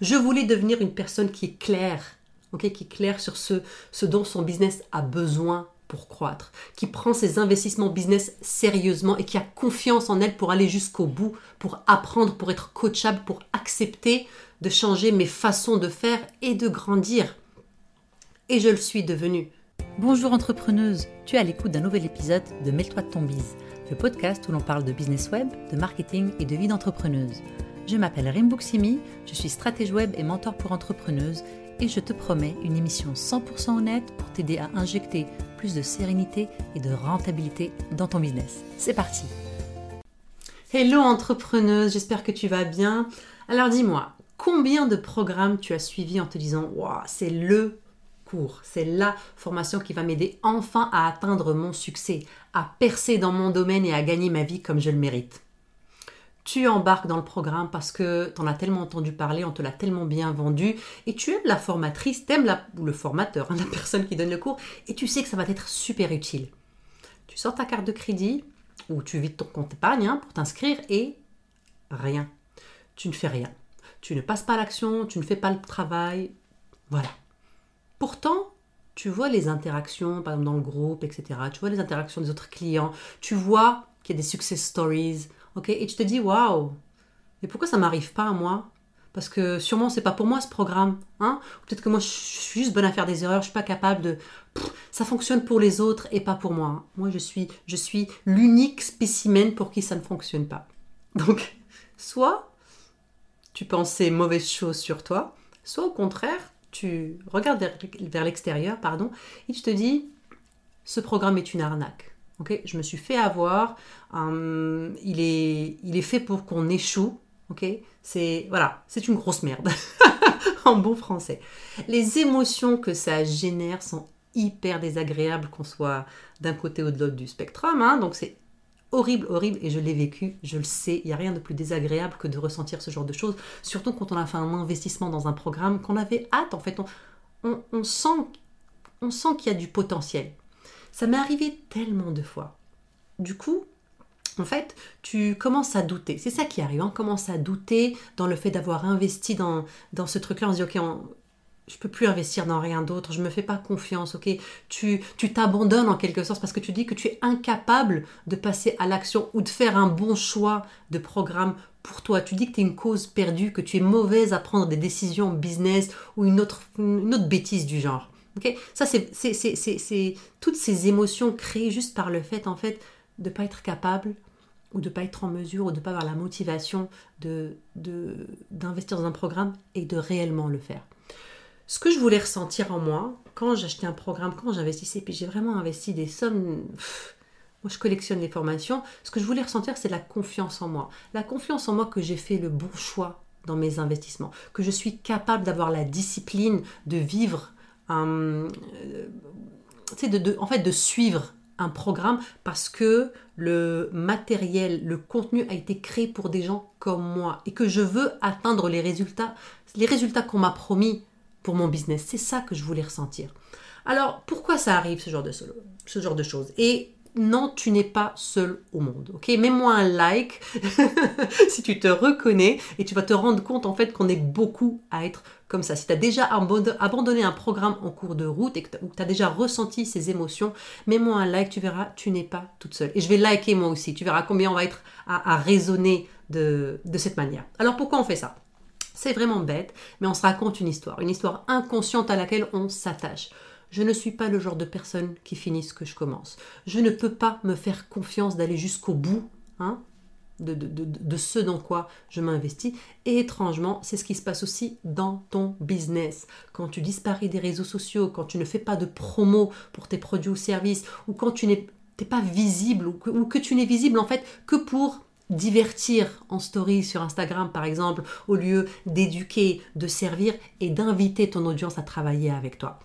Je voulais devenir une personne qui est claire, qui est claire sur ce, ce dont son business a besoin pour croître, qui prend ses investissements business sérieusement et qui a confiance en elle pour aller jusqu'au bout, pour apprendre, pour être coachable, pour accepter de changer mes façons de faire et de grandir. Et je le suis devenue. Bonjour entrepreneuse, tu es à l'écoute d'un nouvel épisode de Mêle-toi de ton bise, le podcast où l'on parle de business web, de marketing et de vie d'entrepreneuse. Je m'appelle Rimbuksimi, je suis stratège web et mentor pour entrepreneuses et je te promets une émission 100% honnête pour t'aider à injecter plus de sérénité et de rentabilité dans ton business. C'est parti Hello entrepreneuse, j'espère que tu vas bien. Alors dis-moi, combien de programmes tu as suivis en te disant Waouh, c'est le cours, c'est la formation qui va m'aider enfin à atteindre mon succès, à percer dans mon domaine et à gagner ma vie comme je le mérite? Tu embarques dans le programme parce que tu en as tellement entendu parler, on te l'a tellement bien vendu, et tu aimes la formatrice, tu aimes la, le formateur, hein, la personne qui donne le cours, et tu sais que ça va être super utile. Tu sors ta carte de crédit, ou tu vides ton compte épargne hein, pour t'inscrire, et rien. Tu ne fais rien. Tu ne passes pas l'action, tu ne fais pas le travail. Voilà. Pourtant, tu vois les interactions, par exemple dans le groupe, etc. Tu vois les interactions des autres clients. Tu vois qu'il y a des success stories et tu te dis, waouh, mais pourquoi ça m'arrive pas à moi? Parce que sûrement c'est pas pour moi ce programme. Hein? Peut-être que moi je suis juste bonne à faire des erreurs, je suis pas capable de. ça fonctionne pour les autres et pas pour moi. Hein. Moi je suis, je suis l'unique spécimen pour qui ça ne fonctionne pas. Donc, soit tu penses ces mauvaises choses sur toi, soit au contraire, tu regardes vers, vers l'extérieur, pardon, et tu te dis, ce programme est une arnaque je me suis fait avoir. Hum, il, est, il est fait pour qu'on échoue. Ok, c'est voilà, c'est une grosse merde en bon français. Les émotions que ça génère sont hyper désagréables, qu'on soit d'un côté ou de l'autre du spectrum. Hein. donc c'est horrible, horrible, et je l'ai vécu, je le sais, il n'y a rien de plus désagréable que de ressentir ce genre de choses, surtout quand on a fait un investissement dans un programme, qu'on avait hâte, en fait, on sent, on sent qu'il y a du potentiel. Ça m'est arrivé tellement de fois. Du coup, en fait, tu commences à douter. C'est ça qui arrive, on hein. commence à douter dans le fait d'avoir investi dans, ce truc-là. On se dit, ok, on, je peux plus investir dans rien d'autre, je me fais pas confiance, ok Tu tu t'abandonnes en quelque sorte parce que tu dis que tu es incapable de passer à l'action ou de faire un bon choix de programme pour toi. Tu dis que tu es une cause perdue, que tu es mauvaise à prendre des décisions business ou une autre bêtise du genre. Ça, c'est toutes ces émotions créées juste par le fait, en fait, de ne pas être capable ou de ne pas être en mesure ou de ne pas avoir la motivation d'investir dans un programme et de réellement le faire. Ce que je voulais ressentir en moi, quand j'achetais un programme, quand j'investissais, puis j'ai vraiment investi des sommes... moi, je collectionne les formations. Ce que je voulais ressentir, c'est la confiance en moi. La confiance en moi que j'ai fait le bon choix dans mes investissements, que je suis capable d'avoir la discipline de vivre euh, de, en fait, de suivre un programme parce que le matériel, le contenu a été créé pour des gens comme moi et que je veux atteindre les résultats, les résultats qu'on m'a promis pour mon business. C'est ça que je voulais ressentir. Alors, pourquoi ça arrive ce genre de, ce genre de choses? Non, tu n'es pas seul au monde. Ok, mets-moi un like si tu te reconnais et tu vas te rendre compte en fait qu'on est beaucoup à être comme ça. Si tu as déjà abandonné un programme en cours de route et que tu as déjà ressenti ces émotions, mets-moi un like, tu verras, tu n'es pas toute seule. Et je vais liker moi aussi, tu verras combien on va être à, raisonner de, de cette manière. Alors pourquoi on fait ça? C'est vraiment bête, mais on se raconte une histoire, une histoire inconsciente à laquelle on s'attache. Je ne suis pas le genre de personne qui finit ce que je commence. Je ne peux pas me faire confiance d'aller jusqu'au bout hein, de, ce dans quoi je m'investis. Et étrangement, c'est ce qui se passe aussi dans ton business. Quand tu disparais des réseaux sociaux, quand tu ne fais pas de promo pour tes produits ou services, ou quand tu n'es pas visible, ou que tu n'es visible en fait que pour divertir en story sur Instagram par exemple, au lieu d'éduquer, de servir et d'inviter ton audience à travailler avec toi.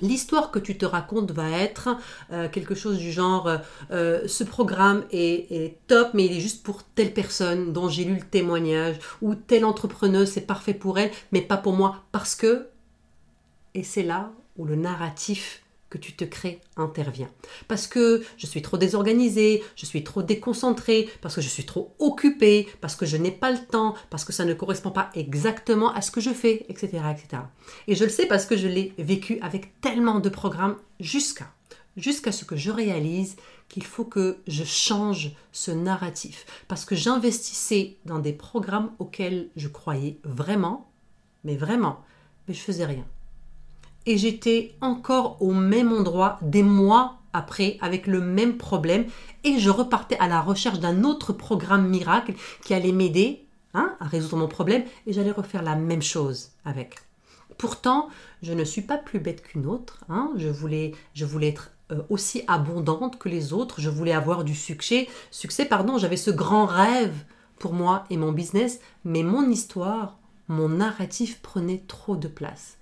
L'histoire que tu te racontes va être euh, quelque chose du genre euh, euh, ce programme est, top mais il est juste pour telle personne dont j'ai lu le témoignage ou telle entrepreneuse c'est parfait pour elle mais pas pour moi parce que et c'est là où le narratif que tu te crées intervient. Parce que je suis trop désorganisée, je suis trop déconcentrée, parce que je suis trop occupée, parce que je n'ai pas le temps, parce que ça ne correspond pas exactement à ce que je fais, etc. etc. Et je le sais parce que je l'ai vécu avec tellement de programmes jusqu'à jusqu'à ce que je réalise qu'il faut que je change ce narratif. Parce que j'investissais dans des programmes auxquels je croyais vraiment, mais vraiment, mais je faisais rien. Et j'étais encore au même endroit des mois après avec le même problème et je repartais à la recherche d'un autre programme miracle qui allait m'aider hein, à résoudre mon problème et j'allais refaire la même chose avec. Pourtant, je ne suis pas plus bête qu'une autre. Hein. Je, voulais, je voulais être euh, aussi abondante que les autres. Je voulais avoir du succès. Succès, pardon, j'avais ce grand rêve pour moi et mon business, mais mon histoire, mon narratif prenait trop de place.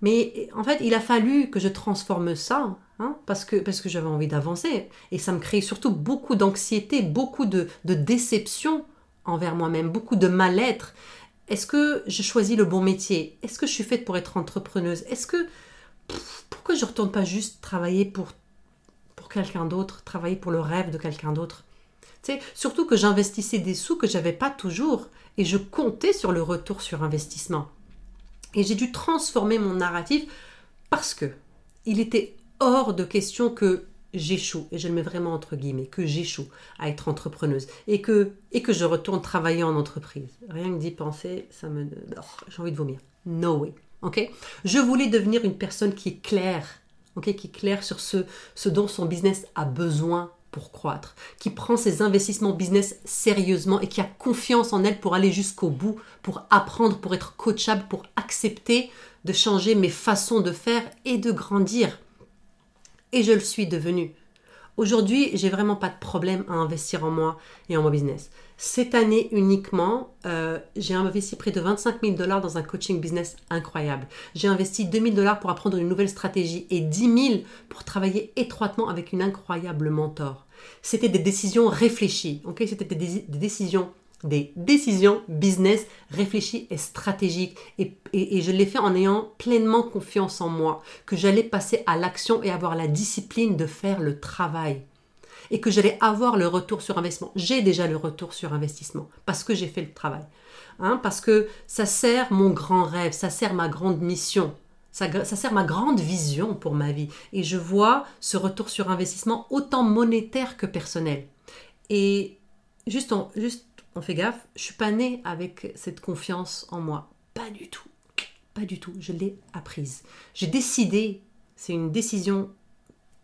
Mais en fait, il a fallu que je transforme ça, hein, parce que, parce que j'avais envie d'avancer. Et ça me crée surtout beaucoup d'anxiété, beaucoup de, de déception envers moi-même, beaucoup de mal-être. Est-ce que je choisis le bon métier? Est-ce que je suis faite pour être entrepreneuse? Est-ce que... pourquoi je ne retourne pas juste travailler pour, pour quelqu'un d'autre, travailler pour le rêve de quelqu'un d'autre? Surtout que j'investissais des sous que j'avais pas toujours et je comptais sur le retour sur investissement. Et j'ai dû transformer mon narratif parce que il était hors de question que j'échoue, et je le mets vraiment entre guillemets, que j'échoue à être entrepreneuse et que, je retourne travailler en entreprise. Rien que d'y penser, ça me... Oh, j'ai envie de vomir. No way. Ok? Je voulais devenir une personne qui est claire, ok? Qui est claire sur ce, ce dont son business a besoin pour croître, qui prend ses investissements business sérieusement et qui a confiance en elle pour aller jusqu'au bout, pour apprendre, pour être coachable, pour accepter de changer mes façons de faire et de grandir. Et je le suis devenu. Aujourd'hui, j'ai vraiment pas de problème à investir en moi et en mon business. Cette année uniquement, euh, j'ai investi près de 25 000 dollars dans un coaching business incroyable. J'ai investi 2 000 dollars pour apprendre une nouvelle stratégie et 10 000 pour travailler étroitement avec une incroyable mentor. C'était des décisions réfléchies, ok? C'était des, décisions des décisions business réfléchies et stratégiques. Et, et je l'ai fait en ayant pleinement confiance en moi, que j'allais passer à l'action et avoir la discipline de faire le travail et que j'allais avoir le retour sur investissement. J'ai déjà le retour sur investissement parce que j'ai fait le travail. Hein, parce que ça sert mon grand rêve, ça sert ma grande mission, ça, ça, sert ma grande vision pour ma vie. Et je vois ce retour sur investissement autant monétaire que personnel. Et juste, on, juste, on fait gaffe, je suis pas née avec cette confiance en moi. Pas du tout. Pas du tout. Je l'ai apprise. J'ai décidé, c'est une décision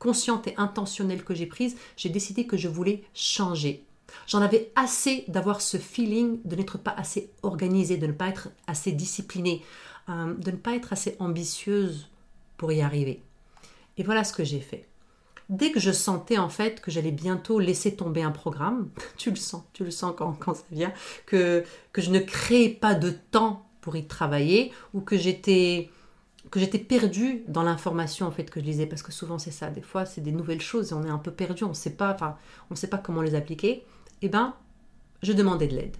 consciente et intentionnelle que j'ai prise, j'ai décidé que je voulais changer. J'en avais assez d'avoir ce feeling de n'être pas assez organisée, de ne pas être assez disciplinée, euh, de ne pas être assez ambitieuse pour y arriver. Et voilà ce que j'ai fait. Dès que je sentais en fait que j'allais bientôt laisser tomber un programme, tu le sens, tu le sens quand, ça vient, que, que je ne créais pas de temps pour y travailler ou que j'étais que j'étais perdue dans l'information en fait que je lisais. Parce que souvent c'est ça. Des fois c'est des nouvelles choses et on est un peu perdu. On sait pas enfin on sait pas comment les appliquer. Et eh ben je demandais de l'aide.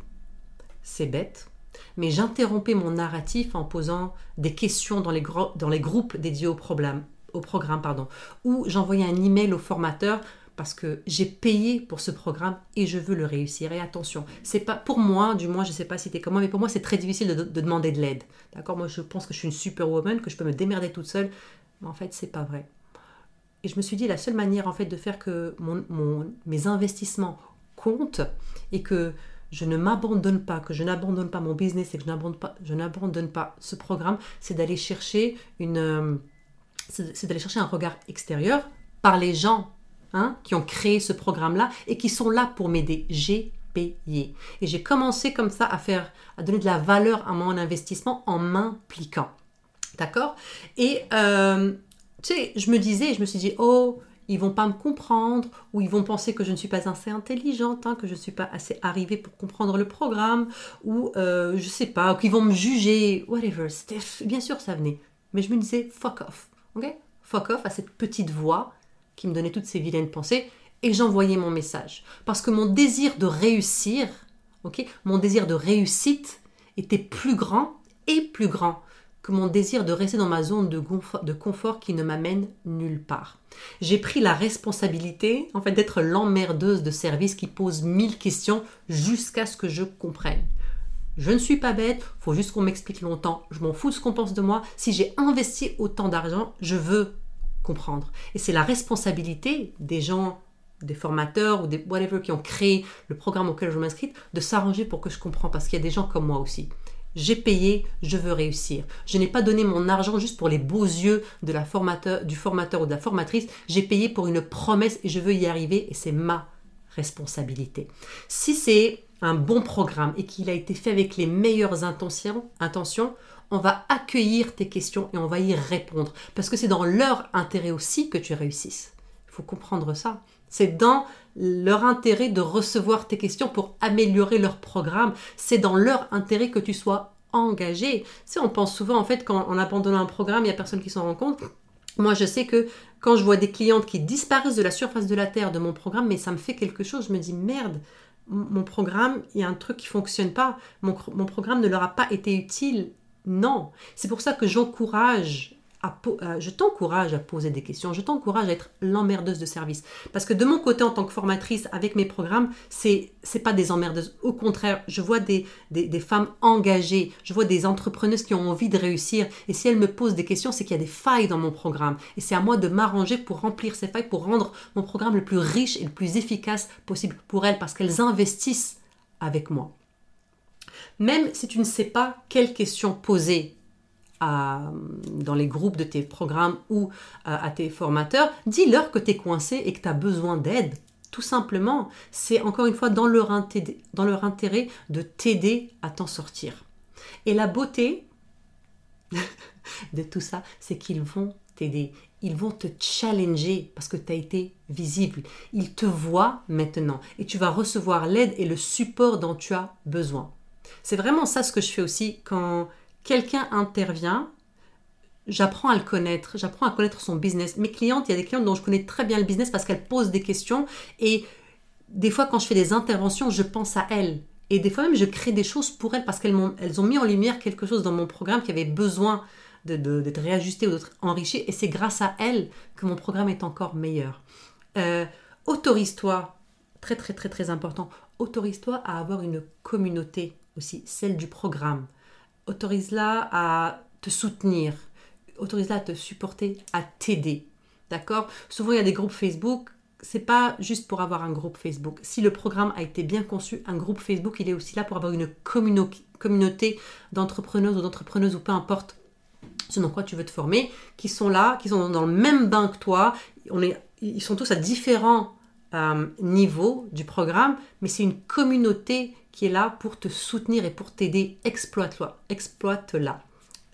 C'est bête mais j'interrompais mon narratif en posant des questions dans les groupes dédiés au, problème, programme pardon ou j'envoyais un email au formateur parce que j'ai payé pour ce programme et je veux le réussir. Et attention, c'est pas pour moi, du moins, je sais pas si c'était comment, mais pour moi, c'est très difficile de, demander de l'aide. D'accord? Moi, je pense que je suis une superwoman, que je peux me démerder toute seule. Mais en fait, c'est pas vrai. Et je me suis dit, la seule manière, en fait, de faire que mon, mes investissements comptent et que je ne m'abandonne pas, que je n'abandonne pas mon business et que je n'abandonne pas, je n'abandonne pas ce programme, c'est d'aller chercher une, euh, c'est d'aller chercher un regard extérieur par les gens Hein, qui ont créé ce programme-là et qui sont là pour m'aider. J'ai payé. Et j'ai commencé comme ça à faire, à donner de la valeur à mon investissement en m'impliquant. D'accord? Et euh, tu sais, je me disais, je me suis dit, oh, ils vont pas me comprendre, ou ils vont penser que je ne suis pas assez intelligente, hein, que je ne suis pas assez arrivée pour comprendre le programme, ou euh, je sais pas, qu'ils vont me juger, whatever. Bien sûr, ça venait. Mais je me disais, fuck off. Ok? Fuck off à cette petite voix qui me donnait toutes ces vilaines pensées, et j'envoyais mon message. Parce que mon désir de réussir, mon désir de réussite était plus grand et plus grand que mon désir de rester dans ma zone de confort, de confort qui ne m'amène nulle part. J'ai pris la responsabilité, en d'être l'emmerdeuse de service qui pose mille questions jusqu'à ce que je comprenne. Je ne suis pas bête, faut juste qu'on m'explique longtemps. Je m'en fous de ce qu'on pense de moi. Si j'ai investi autant d'argent, je veux comprendre. Et c'est la responsabilité des gens, des formateurs ou des whatever qui ont créé le programme auquel je m'inscris, de s'arranger pour que je comprenne parce qu'il y a des gens comme moi aussi. J'ai payé, je veux réussir. Je n'ai pas donné mon argent juste pour les beaux yeux de la du formateur ou de la formatrice. J'ai payé pour une promesse et je veux y arriver et c'est ma responsabilité. Si c'est un bon programme et qu'il a été fait avec les meilleures intentions, intentions, on va accueillir tes questions et on va y répondre. Parce que c'est dans leur intérêt aussi que tu réussisses. Il faut comprendre ça. C'est dans leur intérêt de recevoir tes questions pour améliorer leur programme. C'est dans leur intérêt que tu sois engagé. Si on pense souvent, en fait, quand on abandonne un programme, il n'y a personne qui s'en rend compte. Moi, je sais que quand je vois des clientes qui disparaissent de la surface de la Terre de mon programme, mais ça me fait quelque chose, je me dis merde, mon programme, il y a un truc qui fonctionne pas, mon, mon programme ne leur a pas été utile. Non, c'est pour ça que j'encourage euh, je t'encourage à poser des questions, je t'encourage à être l'emmerdeuse de service. Parce que de mon côté, en tant que formatrice, avec mes programmes, c'est c'est pas des emmerdeuses. Au contraire, je vois des, des, femmes engagées, je vois des entrepreneuses qui ont envie de réussir. Et si elles me posent des questions, c'est qu'il y a des failles dans mon programme. Et c'est à moi de m'arranger pour remplir ces failles, pour rendre mon programme le plus riche et le plus efficace possible pour elles, parce qu'elles investissent avec moi. Même si tu ne sais pas quelles questions poser dans les groupes de tes programmes ou à, tes formateurs, dis-leur que tu es coincé et que tu as besoin d'aide. Tout simplement, c'est encore une fois dans leur, dans leur intérêt de t'aider à t'en sortir. Et la beauté de tout ça, c'est qu'ils vont t'aider. Ils vont te challenger parce que tu as été visible. Ils te voient maintenant et tu vas recevoir l'aide et le support dont tu as besoin. C'est vraiment ça ce que je fais aussi quand quelqu'un intervient, j'apprends à le connaître, j'apprends à connaître son business. Mes clientes, il y a des clientes dont je connais très bien le business parce qu'elles posent des questions et des fois quand je fais des interventions, je pense à elles. Et des fois même, je crée des choses pour elles parce qu'elles ont, mis en lumière quelque chose dans mon programme qui avait besoin d'être réajusté ou d'être enrichi. Et c'est grâce à elles que mon programme est encore meilleur. Euh, autorise-toi, très très très très important, autorise-toi à avoir une communauté aussi, celle du programme autorise-la à te soutenir, autorise-la à te supporter, à t'aider. D'accord? Souvent, il y a des groupes Facebook. C'est pas juste pour avoir un groupe Facebook. Si le programme a été bien conçu, un groupe Facebook, il est aussi là pour avoir une communauté d'entrepreneurs ou d'entrepreneuses ou peu importe ce quoi tu veux te former, qui sont là, qui sont dans le même bain que toi. On est, ils sont tous à différents euh, niveaux du programme, mais c'est une communauté qui est là pour te soutenir et pour t'aider. Exploite-la. Exploite-la.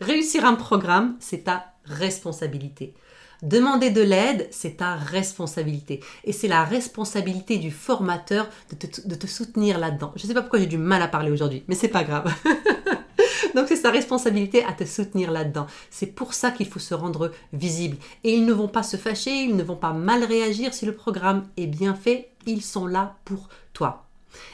Réussir un programme, c'est ta responsabilité. Demander de l'aide, c'est ta responsabilité. Et c'est la responsabilité du formateur de te, de te soutenir là-dedans. Je ne sais pas pourquoi j'ai du mal à parler aujourd'hui, mais c'est pas grave. Donc c'est sa responsabilité à te soutenir là-dedans. C'est pour ça qu'il faut se rendre visible. Et ils ne vont pas se fâcher, ils ne vont pas mal réagir si le programme est bien fait. Ils sont là pour toi.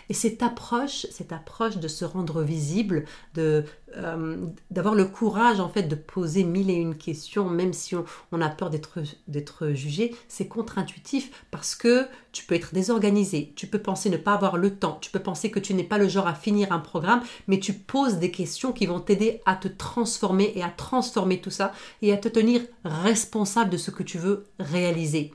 Et cette approche, cette approche de se rendre visible, de euh, d'avoir le courage en fait de poser mille et une questions, même si on, a peur d'être jugé, c'est contre-intuitif parce que tu peux être désorganisé, tu peux penser ne pas avoir le temps, tu peux penser que tu n'es pas le genre à finir un programme, mais tu poses des questions qui vont t'aider à te transformer et à transformer tout ça et à te tenir responsable de ce que tu veux réaliser.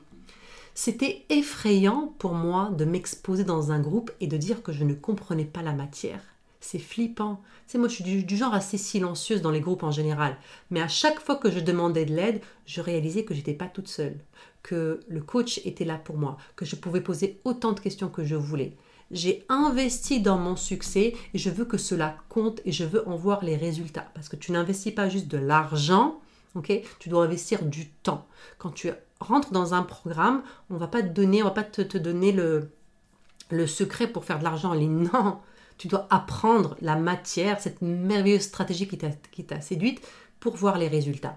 C'était effrayant pour moi de m'exposer dans un groupe et de dire que je ne comprenais pas la matière. C'est flippant. C'est moi, je suis du, genre assez silencieuse dans les groupes en général. Mais à chaque fois que je demandais de l'aide, je réalisais que j'étais pas toute seule, que le coach était là pour moi, que je pouvais poser autant de questions que je voulais. J'ai investi dans mon succès et je veux que cela compte et je veux en voir les résultats. Parce que tu n'investis pas juste de l'argent, ok? Tu dois investir du temps. Quand tu rentre dans un programme, on va pas te donner, on va pas te, te donner le, le secret pour faire de l'argent en ligne. Non, tu dois apprendre la matière, cette merveilleuse stratégie qui t'a séduite pour voir les résultats.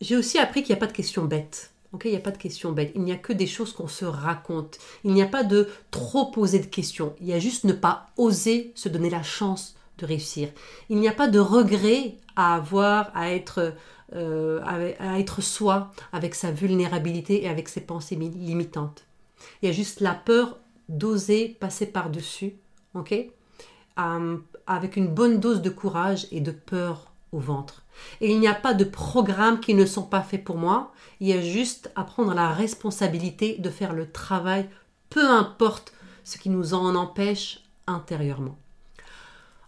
J'ai aussi appris qu'il n'y a pas de questions bêtes. Ok, il n'y a pas de questions bêtes. Il n'y a que des choses qu'on se raconte. Il n'y a pas de trop poser de questions. Il y a juste ne pas oser se donner la chance de réussir. Il n'y a pas de regret à avoir, à être, euh, à être soi avec sa vulnérabilité et avec ses pensées limitantes. Il y a juste la peur d'oser passer par-dessus, ok? Euh, Avec une bonne dose de courage et de peur au ventre. Et il n'y a pas de programmes qui ne sont pas faits pour moi. Il y a juste à prendre la responsabilité de faire le travail, peu importe ce qui nous en empêche intérieurement.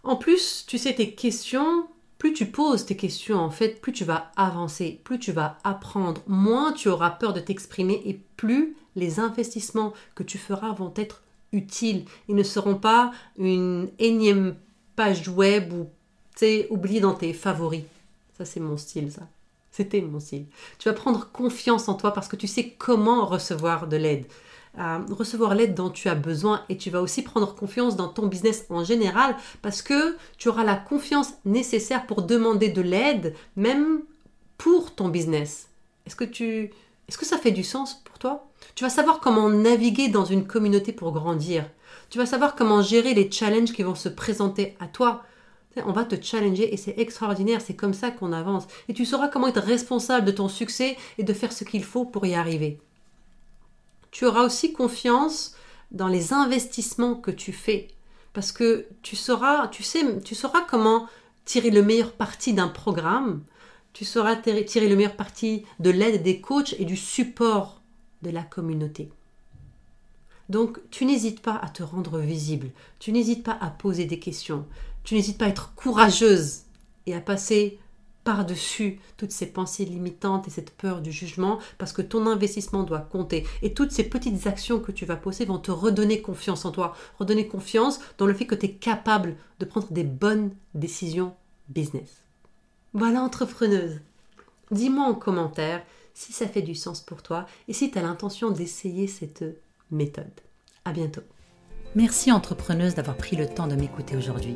En plus, tu sais, tes questions, plus tu poses tes questions, en fait, plus tu vas avancer, plus tu vas apprendre, moins tu auras peur de t'exprimer et plus les investissements que tu feras vont être utiles. Ils ne seront pas une énième page web ou, oubliée dans tes favoris. Ça, c'est mon style, ça. C'était mon style. Tu vas prendre confiance en toi parce que tu sais comment recevoir de l'aide recevoir l'aide dont tu as besoin et tu vas aussi prendre confiance dans ton business en général parce que tu auras la confiance nécessaire pour demander de l'aide même pour ton business. Est-ce que tu est-ce que ça fait du sens pour toi? Tu vas savoir comment naviguer dans une communauté pour grandir. Tu vas savoir comment gérer les challenges qui vont se présenter à toi. On va te challenger et c'est extraordinaire, c'est comme ça qu'on avance. Et tu sauras comment être responsable de ton succès et de faire ce qu'il faut pour y arriver tu auras aussi confiance dans les investissements que tu fais. Parce que tu sauras, tu sais, tu sauras comment tirer le meilleur parti d'un programme, tu sauras tirer le meilleur parti de l'aide des coachs et du support de la communauté. Donc, tu n'hésites pas à te rendre visible, tu n'hésites pas à poser des questions, tu n'hésites pas à être courageuse et à passer par-dessus toutes ces pensées limitantes et cette peur du jugement parce que ton investissement doit compter. Et toutes ces petites actions que tu vas poser vont te redonner confiance en toi, redonner confiance dans le fait que tu es capable de prendre des bonnes décisions business. Voilà entrepreneuse. Dis-moi en commentaire si ça fait du sens pour toi et si tu as l'intention d'essayer cette méthode. À bientôt. Merci entrepreneuse d'avoir pris le temps de m'écouter aujourd'hui.